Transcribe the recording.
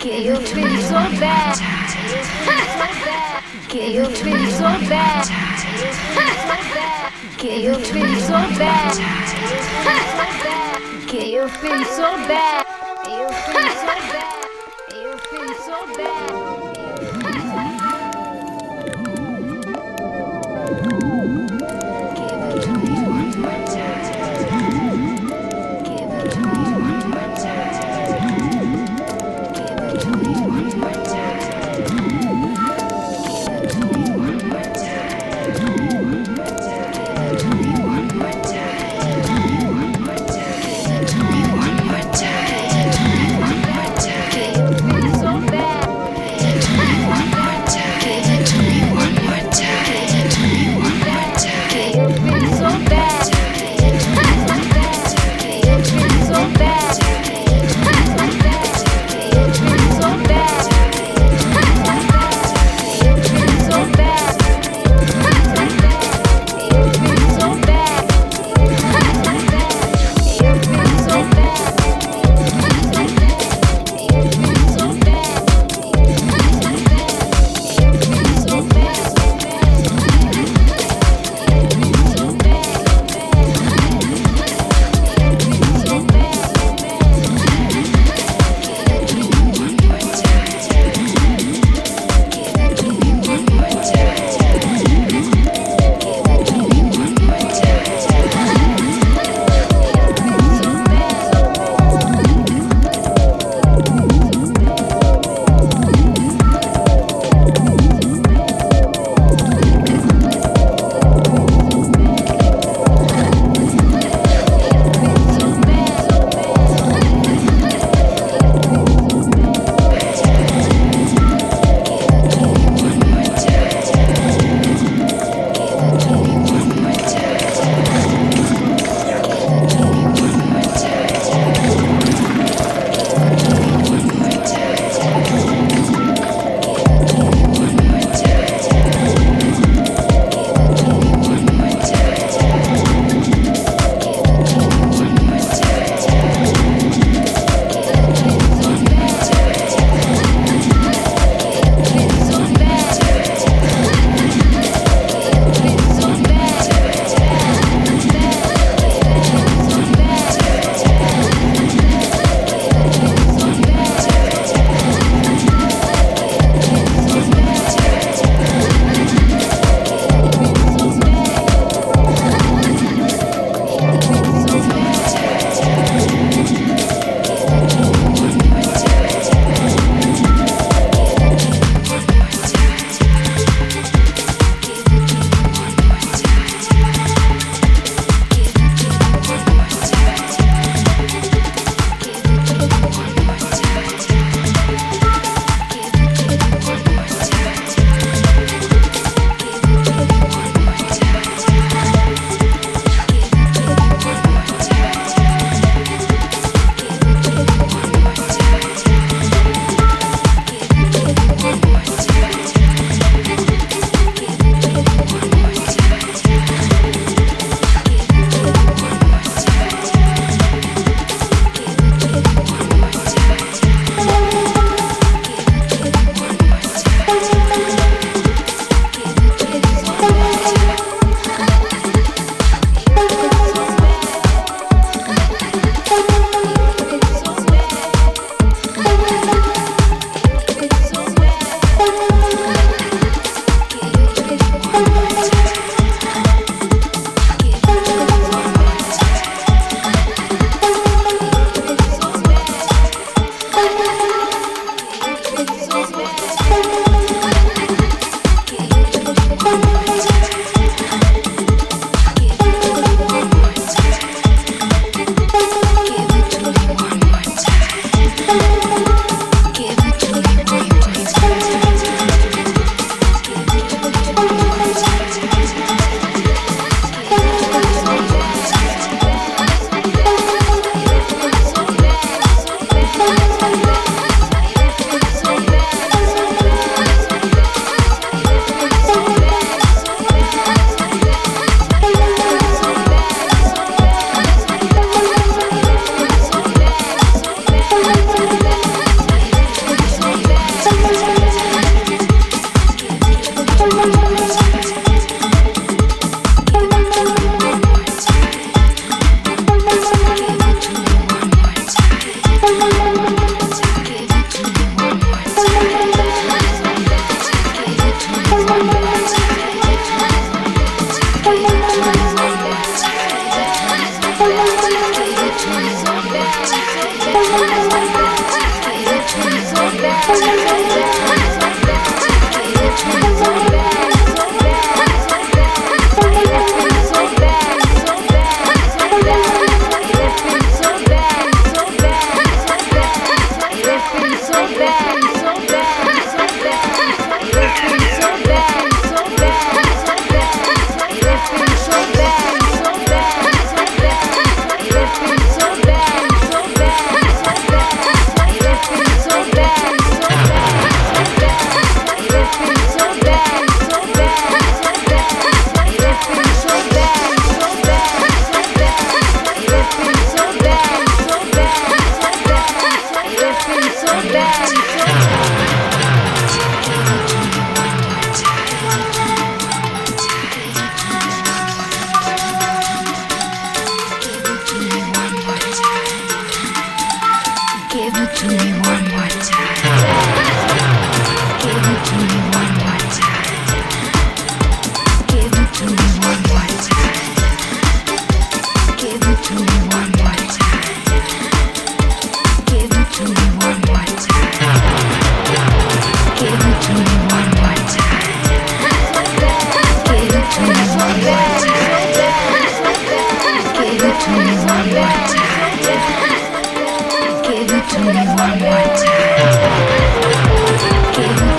Get your twin so bad. Get your twin so bad. Get your twin so bad. Get your twin so bad. Get your twin so bad. one more time. Give it to me one more time. Give